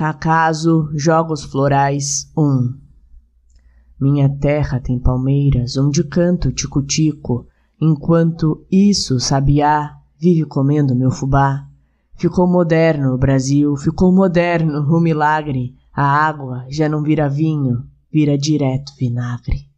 Cacaso, Jogos Florais 1 Minha terra tem palmeiras onde canto tico-tico, enquanto isso sabiá vive comendo meu fubá. Ficou moderno o Brasil, ficou moderno o milagre, a água já não vira vinho, vira direto vinagre.